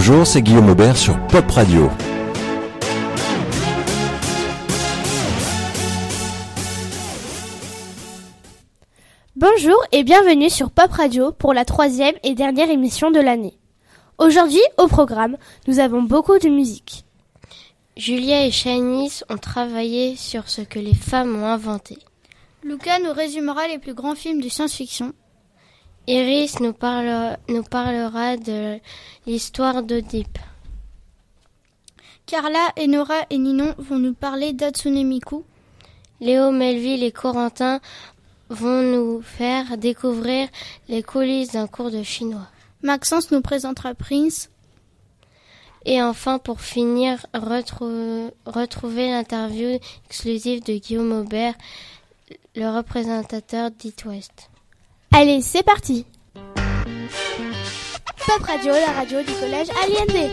Bonjour, c'est Guillaume Aubert sur Pop Radio. Bonjour et bienvenue sur Pop Radio pour la troisième et dernière émission de l'année. Aujourd'hui, au programme, nous avons beaucoup de musique. Julia et Shanice ont travaillé sur ce que les femmes ont inventé. Luca nous résumera les plus grands films de science-fiction. Iris nous, nous parlera de l'histoire d'Oedipe. Carla, Enora et Ninon vont nous parler d'Atsune Miku. Léo, Melville et Corentin vont nous faire découvrir les coulisses d'un cours de chinois. Maxence nous présentera Prince. Et enfin, pour finir, retrouver l'interview exclusive de Guillaume Aubert, le représentateur d'It West. Allez, c'est parti Pop Radio, la radio du collège Aliendé.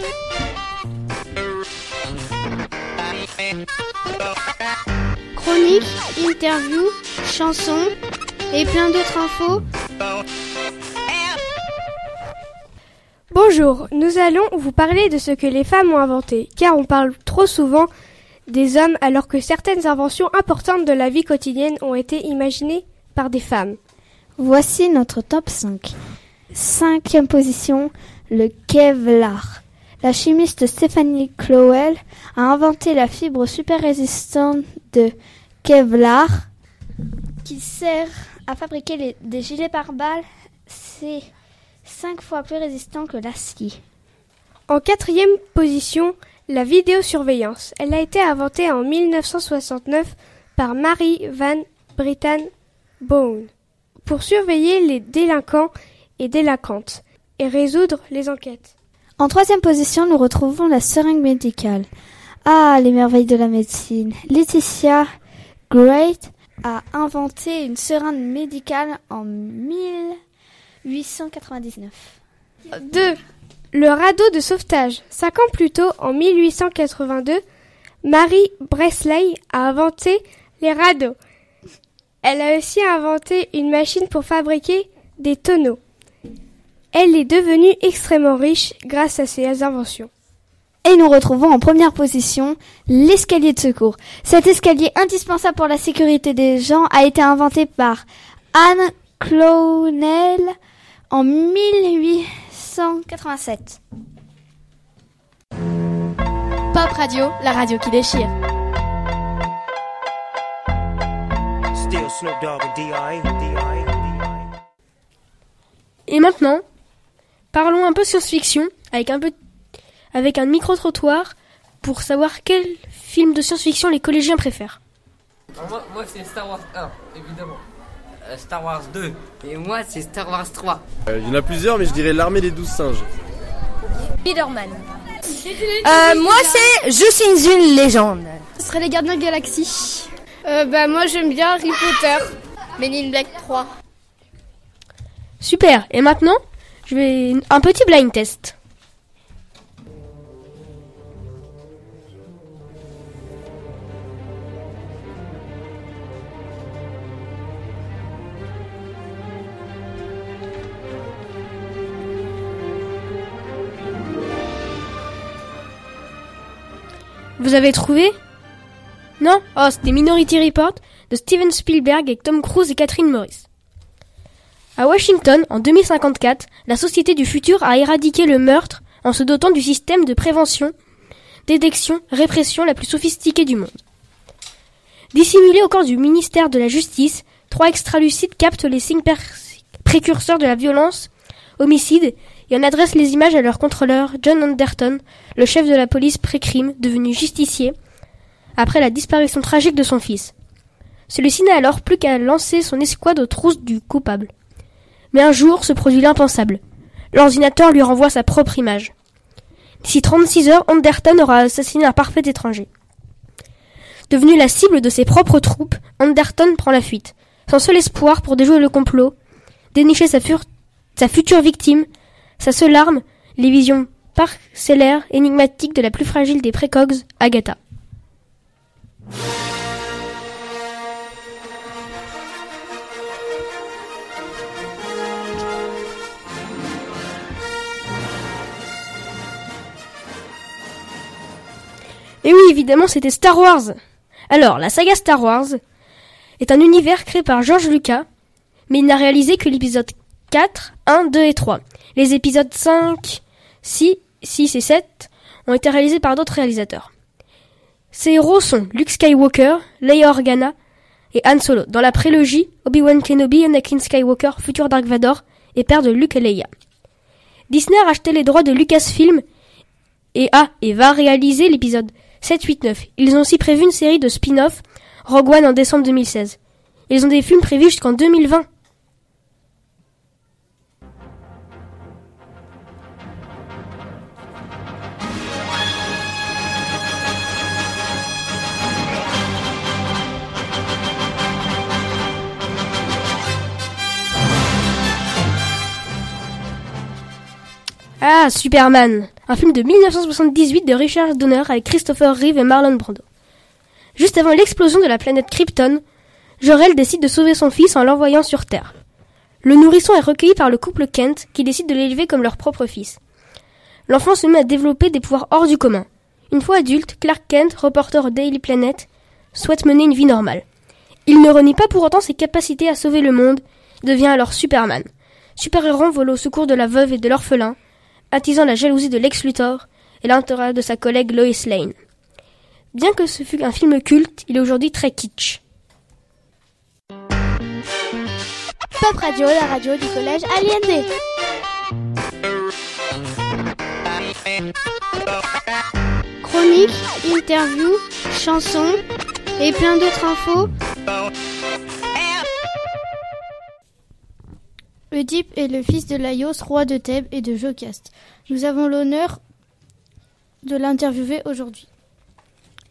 Chronique, interview, chansons et plein d'autres infos. Bonjour, nous allons vous parler de ce que les femmes ont inventé, car on parle trop souvent des hommes alors que certaines inventions importantes de la vie quotidienne ont été imaginées par des femmes. Voici notre top 5. Cinquième position, le Kevlar. La chimiste Stephanie Clowell a inventé la fibre super résistante de Kevlar qui sert à fabriquer des gilets pare-balles. C'est cinq fois plus résistant que l'acier. En quatrième position, la vidéosurveillance. Elle a été inventée en 1969 par Mary Van Brittan Bone pour surveiller les délinquants et délinquantes et résoudre les enquêtes. En troisième position, nous retrouvons la seringue médicale. Ah, les merveilles de la médecine. Laetitia Great a inventé une seringue médicale en 1899. 2. Le radeau de sauvetage. Cinq ans plus tôt, en 1882, Marie Bresley a inventé les radeaux. Elle a aussi inventé une machine pour fabriquer des tonneaux. Elle est devenue extrêmement riche grâce à ses inventions. Et nous retrouvons en première position l'escalier de secours. Cet escalier indispensable pour la sécurité des gens a été inventé par Anne Clownell en 1887. Pop Radio, la radio qui déchire. Et maintenant, parlons un peu science-fiction avec un peu avec un micro-trottoir pour savoir quel film de science-fiction les collégiens préfèrent. moi, c'est Star Wars 1, évidemment. Euh, Star Wars 2. Et moi c'est Star Wars 3. Euh, il y en a plusieurs mais je dirais l'armée des douze singes. Spider-Man. Euh, moi c'est Je suis une légende. Ce serait les gardiens de galaxie. Bah moi j'aime bien Harry Potter. Men in Black 3. Super. Et maintenant, je vais un petit blind test. Vous avez trouvé? Non Oh, c'était Minority Report de Steven Spielberg avec Tom Cruise et Catherine Morris. À Washington, en 2054, la société du futur a éradiqué le meurtre en se dotant du système de prévention, détection, répression la plus sophistiquée du monde. Dissimulés au corps du ministère de la Justice, trois extralucides captent les signes précurseurs de la violence, homicide, et en adressent les images à leur contrôleur, John Anderton, le chef de la police pré-crime, devenu justicier, après la disparition tragique de son fils. Celui-ci n'a alors plus qu'à lancer son escouade aux trousses du coupable. Mais un jour se produit l'impensable. L'ordinateur lui renvoie sa propre image. D'ici 36 heures, Anderton aura assassiné un parfait étranger. Devenu la cible de ses propres troupes, Anderton prend la fuite. Son seul espoir pour déjouer le complot, dénicher sa, future victime, sa seule arme, les visions parcellaires, énigmatiques de la plus fragile des précogs, Agatha. Et oui, évidemment, c'était Star Wars. Alors, la saga Star Wars est un univers créé par George Lucas, mais il n'a réalisé que l'épisode 4, 1, 2 et 3. Les épisodes 5, 6, 6 et 7 ont été réalisés par d'autres réalisateurs. Ces héros sont Luke Skywalker, Leia Organa et Han Solo. Dans la prélogie, Obi-Wan Kenobi, Anakin Skywalker, futur Dark Vador et père de Luke et Leia. Disney a racheté les droits de Lucasfilm et a et va réaliser l'épisode 7, 8, 9. Ils ont aussi prévu une série de spin-off Rogue One en décembre 2016. Ils ont des films prévus jusqu'en 2020. Ah, Superman, un film de 1978 de Richard Donner avec Christopher Reeve et Marlon Brando. Juste avant l'explosion de la planète Krypton, Jor-El décide de sauver son fils en l'envoyant sur Terre. Le nourrisson est recueilli par le couple Kent qui décide de l'élever comme leur propre fils. L'enfant se met à développer des pouvoirs hors du commun. Une fois adulte, Clark Kent, reporter au Daily Planet, souhaite mener une vie normale. Il ne renie pas pour autant ses capacités à sauver le monde, devient alors Superman. Super-héros vole au secours de la veuve et de l'orphelin, attisant la jalousie de Lex Luthor et l'intérêt de sa collègue Lois Lane. Bien que ce fût un film culte, il est aujourd'hui très kitsch. Pop Radio, la radio du collège Aliendé. Chronique, interview, chansons et plein d'autres infos. Oedipe est le fils de Laios, roi de Thèbes et de Jocaste. Nous avons l'honneur de l'interviewer aujourd'hui.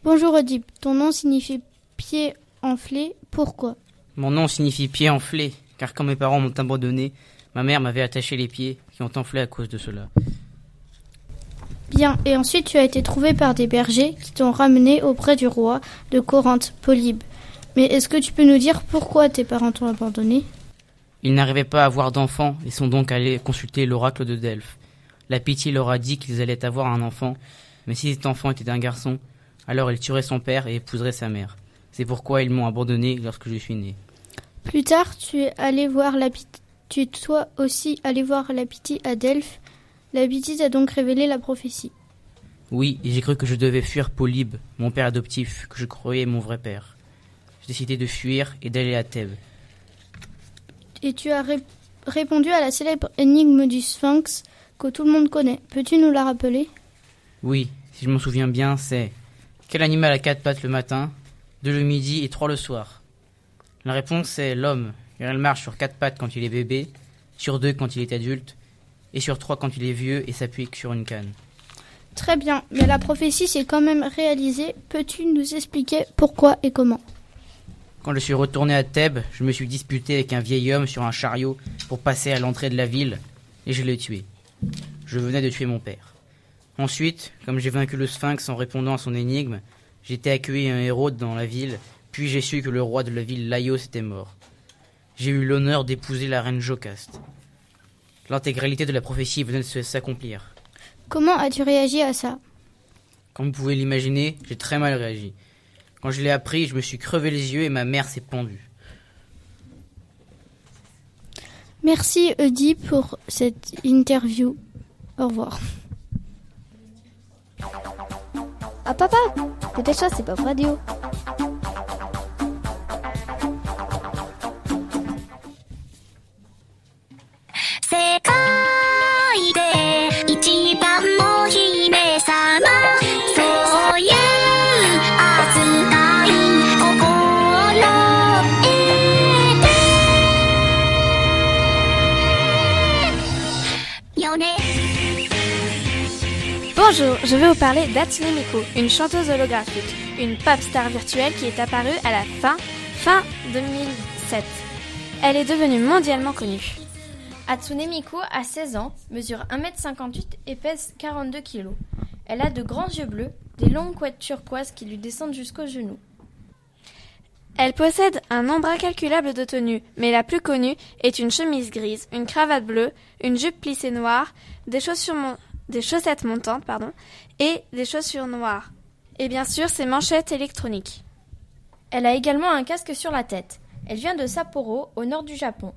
Bonjour Oedipe, ton nom signifie pied enflé. Pourquoi? Mon nom signifie pied enflé, car quand mes parents m'ont abandonné, ma mère m'avait attaché les pieds qui ont enflé à cause de cela. Bien, et ensuite tu as été trouvé par des bergers qui t'ont ramené auprès du roi de Corinthe, Polybe. Mais est-ce que tu peux nous dire pourquoi tes parents t'ont abandonné? Ils n'arrivaient pas à avoir d'enfants et sont donc allés consulter l'oracle de Delphes. La pitié leur a dit qu'ils allaient avoir un enfant, mais si cet enfant était un garçon, alors il tuerait son père et épouserait sa mère. C'est pourquoi ils m'ont abandonné lorsque je suis né. Plus tard, tu es allé voir la Pythie- tu es toi aussi allé voir la Pythie à Delphes. La Pythie t'a donc révélé la prophétie. Oui, j'ai cru que je devais fuir Polybe, mon père adoptif, que je croyais mon vrai père. J'ai décidé de fuir et d'aller à Thèbes. Et tu as ré- répondu à la célèbre énigme du Sphinx que tout le monde connaît. Peux-tu nous la rappeler? Oui, si je m'en souviens bien, c'est quel animal a quatre pattes le matin, deux le midi et trois le soir? La réponse est l'homme, car il marche sur quatre pattes quand il est bébé, sur deux quand il est adulte, et sur trois quand il est vieux et s'appuie sur une canne. Très bien, mais la prophétie s'est quand même réalisée. Peux-tu nous expliquer pourquoi et comment? Quand je suis retourné à Thèbes, je me suis disputé avec un vieil homme sur un chariot pour passer à l'entrée de la ville, et je l'ai tué. Je venais de tuer mon père. Ensuite, comme j'ai vaincu le sphinx en répondant à son énigme, j'ai été accueilli un héros dans la ville, puis j'ai su que le roi de la ville Laios était mort. J'ai eu l'honneur d'épouser la reine Jocaste. L'intégralité de la prophétie venait de se- s'accomplir. Comment as-tu réagi à ça? Comme vous pouvez l'imaginer, j'ai très mal réagi. Quand je l'ai appris, je me suis crevé les yeux et ma mère s'est pendue. Merci Eudi pour cette interview. Au revoir. Ah papa, dépêche-toi, c'est Pop Radio. Bonjour, je vais vous parler d'Hatsune Miku, une chanteuse holographique, une pop star virtuelle qui est apparue à la fin, fin 2007. Elle est devenue mondialement connue. Hatsune Miku a 16 ans, mesure 1m58 et pèse 42 kg. Elle a de grands yeux bleus, des longues couettes turquoises qui lui descendent jusqu'aux genoux. Elle possède un nombre incalculable de tenues, mais la plus connue est une chemise grise, une cravate bleue, une jupe plissée noire, des chaussures des chaussettes montantes, pardon, et des chaussures noires. Et bien sûr, ses manchettes électroniques. Elle a également un casque sur la tête. Elle vient de Sapporo, au nord du Japon.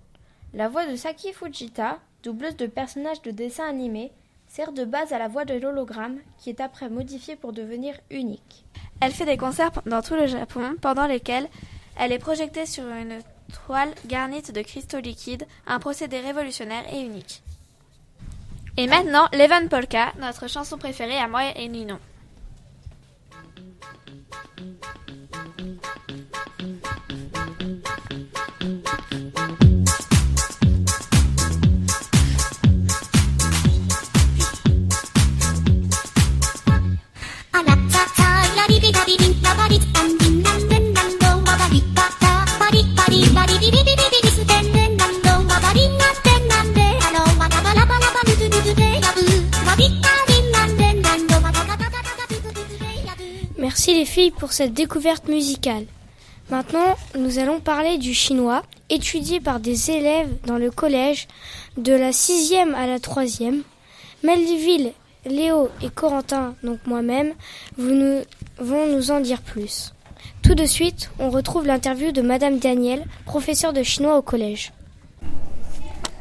La voix de Saki Fujita, doubleuse de personnages de dessins animés, sert de base à la voix de l'hologramme, qui est après modifiée pour devenir unique. Elle fait des concerts dans tout le Japon, pendant lesquels elle est projetée sur une toile garnie de cristaux liquides, un procédé révolutionnaire et unique. Et maintenant, Levan Polka, notre chanson préférée à moi et Ninon. Merci les filles pour cette découverte musicale. Maintenant, nous allons parler du chinois, étudié par des élèves dans le collège de la sixième à la troisième. Melville, Léo et Corentin, donc moi-même, vous nous, vont nous en dire plus. Tout de suite, on retrouve l'interview de Madame Daniel, professeure de chinois au collège.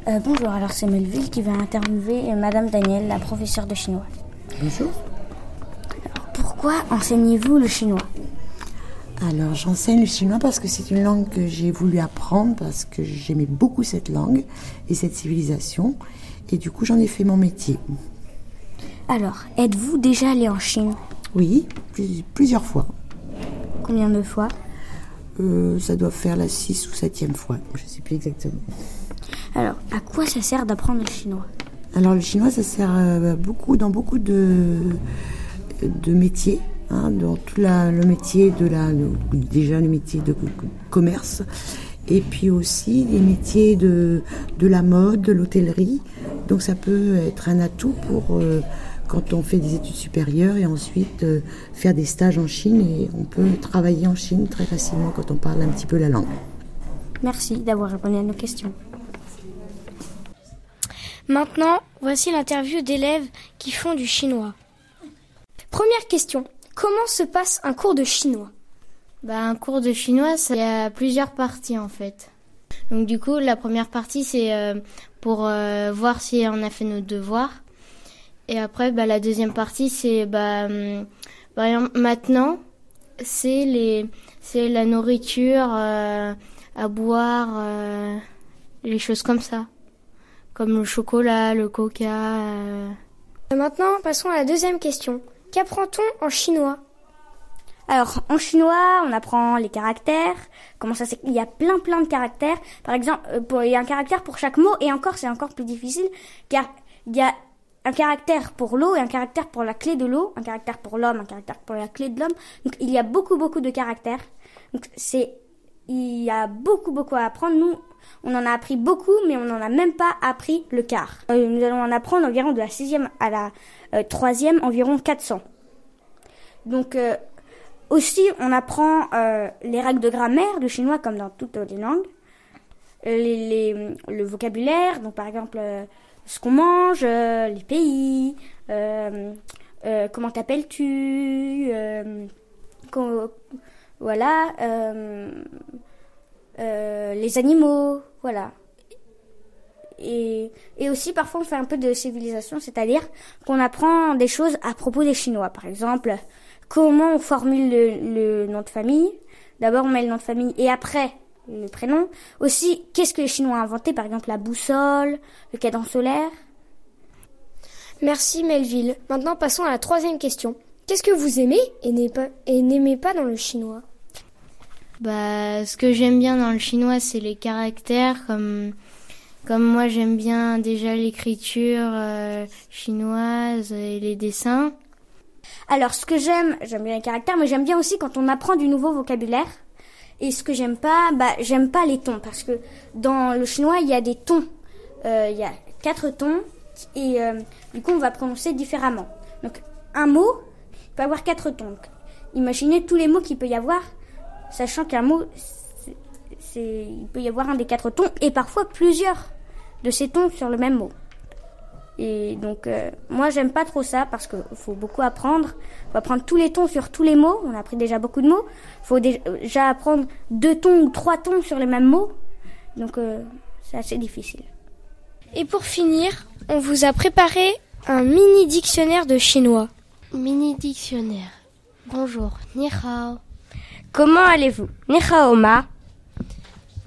Euh, bonjour, alors c'est Melville qui va interviewer Madame Daniel, la professeure de chinois. Bonjour. Pourquoi enseignez-vous le chinois? Alors j'enseigne le chinois parce que c'est une langue que j'ai voulu apprendre parce que j'aimais beaucoup cette langue et cette civilisation et du coup j'en ai fait mon métier. Alors, êtes-vous déjà allé en Chine? Oui, plus- plusieurs fois. Combien de fois? Euh, ça doit faire la 6 ou 7e fois, je ne sais plus exactement. Alors, à quoi ça sert d'apprendre le chinois? Alors le chinois, ça sert euh, beaucoup dans beaucoup de, de métiers, hein, dans tout le métier de la, déjà le métier de commerce, et puis aussi les métiers de, de la mode, de l'hôtellerie. Donc ça peut être un atout pour euh, quand on fait des études supérieures et ensuite euh, faire des stages en Chine et on peut travailler en Chine très facilement quand on parle un petit peu la langue. Merci d'avoir répondu à nos questions. Maintenant, voici l'interview d'élèves qui font du chinois. Première question. Comment se passe un cours de chinois? Bah, un cours de chinois, il y a plusieurs parties en fait. Donc du coup, la première partie, c'est euh, pour euh, voir si on a fait nos devoirs. Et après, bah, la deuxième partie, c'est bah, hum, maintenant, c'est les, c'est la nourriture euh, à boire, les choses comme ça, comme le chocolat, le coca. Maintenant, passons à la deuxième question. Qu'apprend-on en chinois? Alors, en chinois, on apprend les caractères. Comment ça s'écrit Il y a plein plein de caractères. Par exemple, euh, il y a un caractère pour chaque mot et encore c'est encore plus difficile car il y a un caractère pour l'eau et un caractère pour la clé de l'eau, un caractère pour l'homme, un caractère pour la clé de l'homme. Donc il y a beaucoup beaucoup de caractères. Donc c'est il y a beaucoup beaucoup à apprendre. Nous, on en a appris beaucoup, mais on n'en a même pas appris le quart. Euh, nous allons en apprendre environ de la sixième à la euh, troisième, environ 400. Donc euh, aussi, on apprend les règles de grammaire du chinois comme dans toutes les langues. Le vocabulaire, donc par exemple ce qu'on mange, les pays, comment t'appelles-tu, voilà, euh, les animaux, voilà. Et, aussi parfois on fait un peu de civilisation, c'est-à-dire qu'on apprend des choses à propos des Chinois. Par exemple, comment on formule le, le nom de famille. D'abord on met le nom de famille et après le prénom. Aussi, qu'est-ce que les Chinois ont inventé? Par exemple la boussole, le cadran solaire. Merci Melville. Maintenant, passons à la troisième question. Qu'est-ce que vous aimez et n'aimez pas dans le chinois? Bah, ce que j'aime bien dans le chinois, c'est les caractères, comme, comme moi j'aime bien déjà l'écriture euh, chinoise et les dessins. Alors, ce que j'aime, j'aime bien les caractères, mais j'aime bien aussi quand on apprend du nouveau vocabulaire. Et ce que j'aime pas, bah, j'aime pas les tons, parce que dans le chinois, il y a des tons. Euh, il y a quatre tons, et euh, du coup, on va prononcer différemment. Donc, un mot peut avoir quatre tons. Donc, imaginez tous les mots qu'il peut y avoir, sachant qu'un mot, c'est, il peut y avoir un des quatre tons, et parfois plusieurs de ces tons sur le même mot. Et donc, euh, moi, j'aime pas trop ça parce qu'il faut beaucoup apprendre. faut apprendre tous les tons sur tous les mots. On a appris déjà beaucoup de mots. faut déjà apprendre deux tons ou trois tons sur les mêmes mots. Donc, euh, c'est assez difficile. Et pour finir, on vous a préparé un mini dictionnaire de chinois. Mini dictionnaire. Bonjour, ni hao. Comment allez-vous Ni hao ma.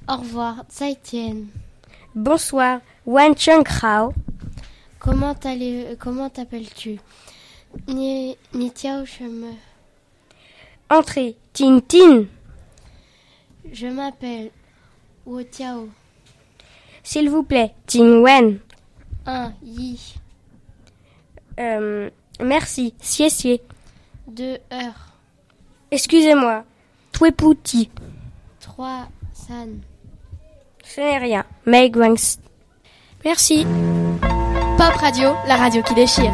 Au revoir, zaijian. Bonsoir, wan cheng hao. Comment allez comment t'appelles-tu Ni ni tiao me. Entrée, Tin Tin. Je m'appelle Wu Tiao. S'il vous plaît, Tin Wen. Un Yi. Euh, merci, xie xie. Deux heures. Excusez-moi, Puti. Trois San. Ce n'est rien, Guangs. Merci. Pop Radio, la radio qui déchire.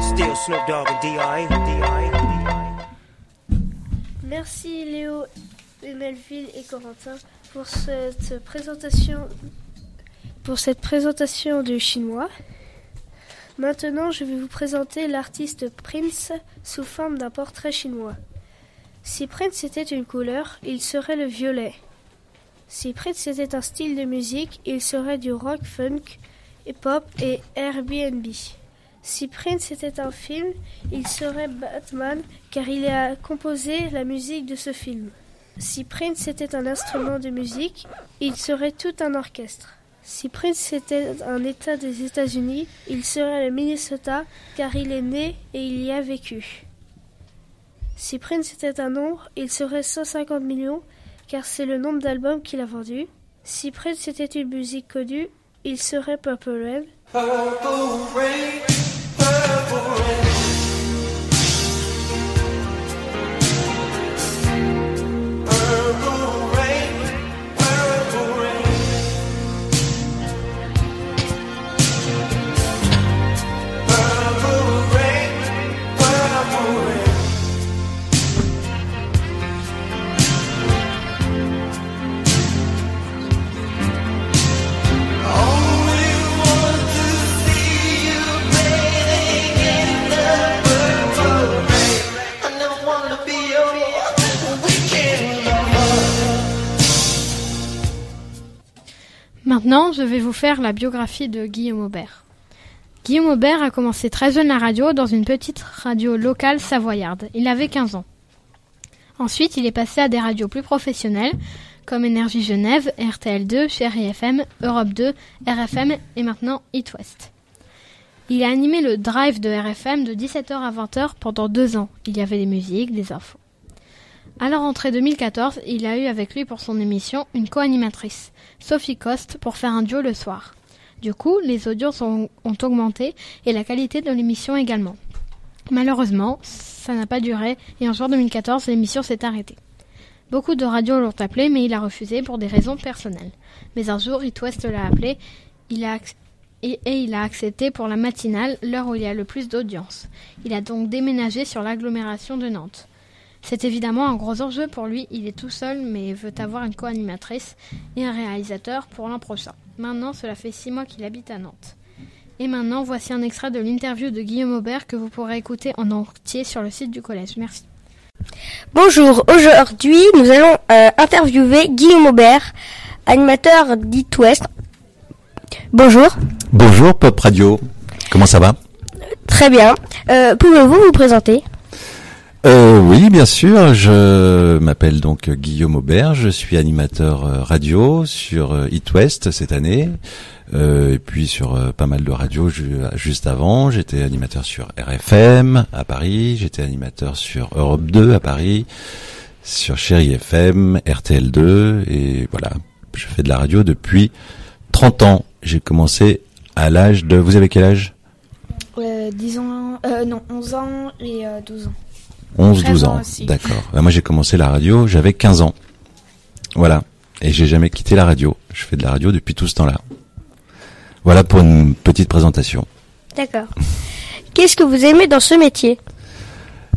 Still Snoop Dogg and D.I. Merci Léo, et Melville et Corentin pour cette présentation pour cette présentation du chinois. Maintenant, je vais vous présenter l'artiste Prince sous forme d'un portrait chinois. Si Prince était une couleur, il serait le violet. Si Prince était un style de musique, il serait du rock, funk, hip-hop et Airbnb. Si Prince était un film, il serait Batman car il a composé la musique de ce film. Si Prince était un instrument de musique, il serait tout un orchestre. Si Prince était un État des États-Unis, il serait le Minnesota car il est né et il y a vécu. Si Prince était un nombre, il serait 150 millions car c'est le nombre d'albums qu'il a vendus. Si Prince était une musique connue, il serait Purple Rain. Maintenant, je vais vous faire la biographie de Guillaume Aubert. Guillaume Aubert a commencé très jeune la radio dans une petite radio locale savoyarde. Il avait 15 ans. Ensuite, il est passé à des radios plus professionnelles comme Énergie Genève, RTL2, Chéri FM, Europe 2, RFM et maintenant It West. Il a animé le drive de RFM de 17h à 20h pendant deux ans. Il y avait des musiques, des infos. À la rentrée 2014, il a eu avec lui pour son émission une co-animatrice, Sophie Coste, pour faire un duo le soir. Du coup, les audiences ont, augmenté et la qualité de l'émission également. Malheureusement, ça n'a pas duré et en juin 2014, l'émission s'est arrêtée. Beaucoup de radios l'ont appelé, mais il a refusé pour des raisons personnelles. Mais un jour, It West l'a appelé et, et il a accepté pour la matinale, l'heure où il y a le plus d'audience. Il a donc déménagé sur l'agglomération de Nantes. C'est évidemment un gros enjeu pour lui, il est tout seul mais veut avoir une co-animatrice et un réalisateur pour l'an prochain. Maintenant, cela fait six mois qu'il habite à Nantes. Et maintenant, voici un extrait de l'interview de Guillaume Aubert que vous pourrez écouter en entier sur le site du collège. Merci. Bonjour, aujourd'hui nous allons euh, interviewer Guillaume Aubert, animateur d'It West. Bonjour. Bonjour Pop Radio, comment ça va? Très bien. Euh, Pouvez-vous vous présenter? Euh, oui, bien sûr. Je m'appelle donc Guillaume Aubert. Je suis animateur euh, radio sur euh, It West cette année, euh, et puis sur euh, pas mal de radios ju- juste avant. J'étais animateur sur RFM à Paris. J'étais animateur sur Europe 2 à Paris, sur Chéri FM, RTL2, et voilà. Je fais de la radio depuis 30 ans. J'ai commencé à l'âge de. Vous avez quel âge? Euh, 10 ans, euh, non, 11 ans et euh, 12 ans. 11, 12 13 ans. D'accord. Bah, moi, j'ai commencé la radio, j'avais 15 ans. Voilà. Et j'ai jamais quitté la radio. Je fais de la radio depuis tout ce temps-là. Voilà pour une petite présentation. D'accord. Qu'est-ce que vous aimez dans ce métier?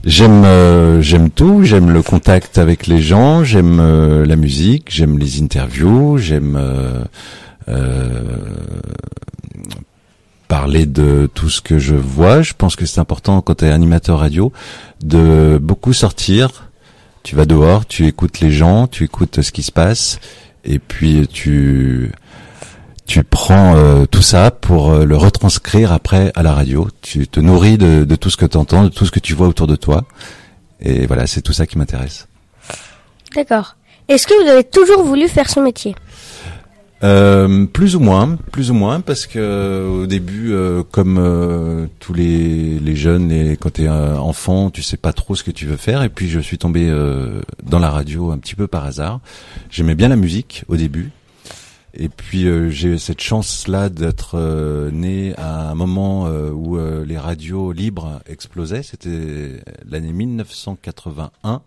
J'aime euh, j'aime tout, j'aime le contact avec les gens, j'aime euh, la musique, j'aime les interviews, j'aime euh, euh, parler de tout ce que je vois. Je pense que c'est important quand tu es animateur radio de beaucoup sortir. Tu vas dehors, tu écoutes les gens, tu écoutes ce qui se passe, et puis tu tu prends euh, tout ça pour euh, le retranscrire après à la radio. Tu te nourris de, de tout ce que tu entends, de tout ce que tu vois autour de toi. Et voilà, c'est tout ça qui m'intéresse. D'accord. Est-ce que vous avez toujours voulu faire ce métier? Euh, plus ou moins, plus ou moins, parce que euh, au début, euh, comme euh, tous les, les jeunes, et quand t'es euh, enfant, tu sais pas trop ce que tu veux faire. Et puis je suis tombé dans la radio un petit peu par hasard. J'aimais bien la musique au début. Et puis euh, j'ai eu cette chance-là d'être euh, né à un moment euh, où les radios libres explosaient. C'était l'année 1981.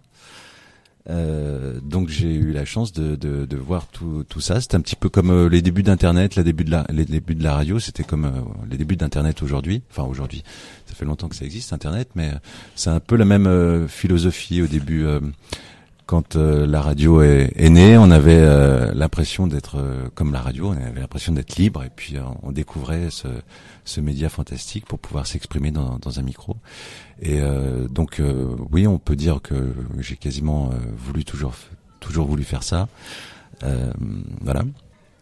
Euh, donc j'ai eu la chance de, voir tout, ça. C'était un petit peu comme euh, les débuts d'Internet, les débuts de la, les débuts de la radio. C'était comme euh, les débuts d'Internet aujourd'hui. Enfin aujourd'hui, ça fait longtemps que ça existe Internet, mais c'est un peu la même philosophie au début. Quand euh, la radio est, est née, on avait euh, l'impression d'être euh, comme la radio, on avait l'impression d'être libre, et puis euh, on découvrait ce, ce média fantastique pour pouvoir s'exprimer dans, dans un micro. Et euh, donc euh, oui, on peut dire que j'ai quasiment euh, voulu toujours toujours voulu faire ça. Euh, voilà.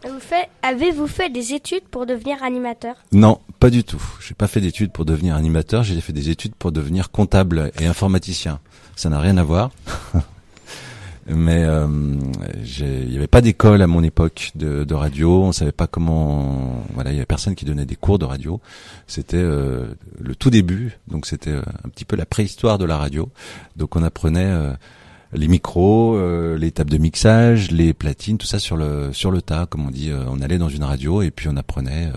Vous fait- Avez-vous fait des études pour devenir animateur? Non, pas du tout. J'ai pas fait d'études pour devenir animateur. J'ai fait des études pour devenir comptable et informaticien. Ça n'a rien à voir. Mais euh, il n'y avait pas d'école à mon époque de, de radio. On savait pas comment. Voilà, il y avait personne qui donnait des cours de radio. C'était euh, le tout début, donc c'était euh, un petit peu la préhistoire de la radio. Donc on apprenait euh, les micros, euh, les tables de mixage, les platines, tout ça sur le sur le tas, comme on dit. Euh, on allait dans une radio et puis on apprenait.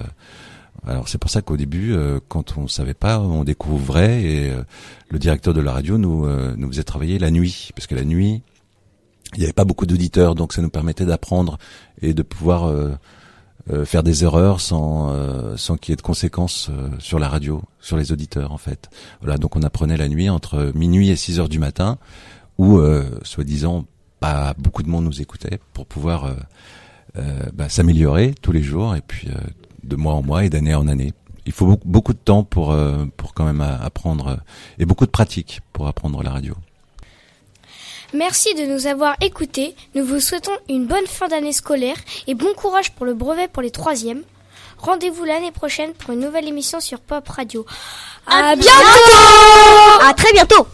alors c'est pour ça qu'au début, euh, quand on savait pas, on découvrait et euh, le directeur de la radio nous euh, nous faisait travailler la nuit, parce que la nuit, il n'y avait pas beaucoup d'auditeurs, donc ça nous permettait d'apprendre et de pouvoir euh, euh, faire des erreurs sans euh, sans qu'il y ait de conséquences euh, sur la radio, sur les auditeurs en fait. Voilà, donc on apprenait la nuit entre minuit et 6 heures du matin, où euh, soi-disant pas beaucoup de monde nous écoutait pour pouvoir euh, bah, s'améliorer tous les jours et puis de mois en mois et d'année en année. Il faut beaucoup, de temps pour pour quand même apprendre et beaucoup de pratique pour apprendre la radio. Merci de nous avoir écoutés. Nous vous souhaitons une bonne fin d'année scolaire et bon courage pour le brevet pour les troisièmes. Rendez-vous l'année prochaine pour une nouvelle émission sur Pop Radio. À, bientôt À très bientôt.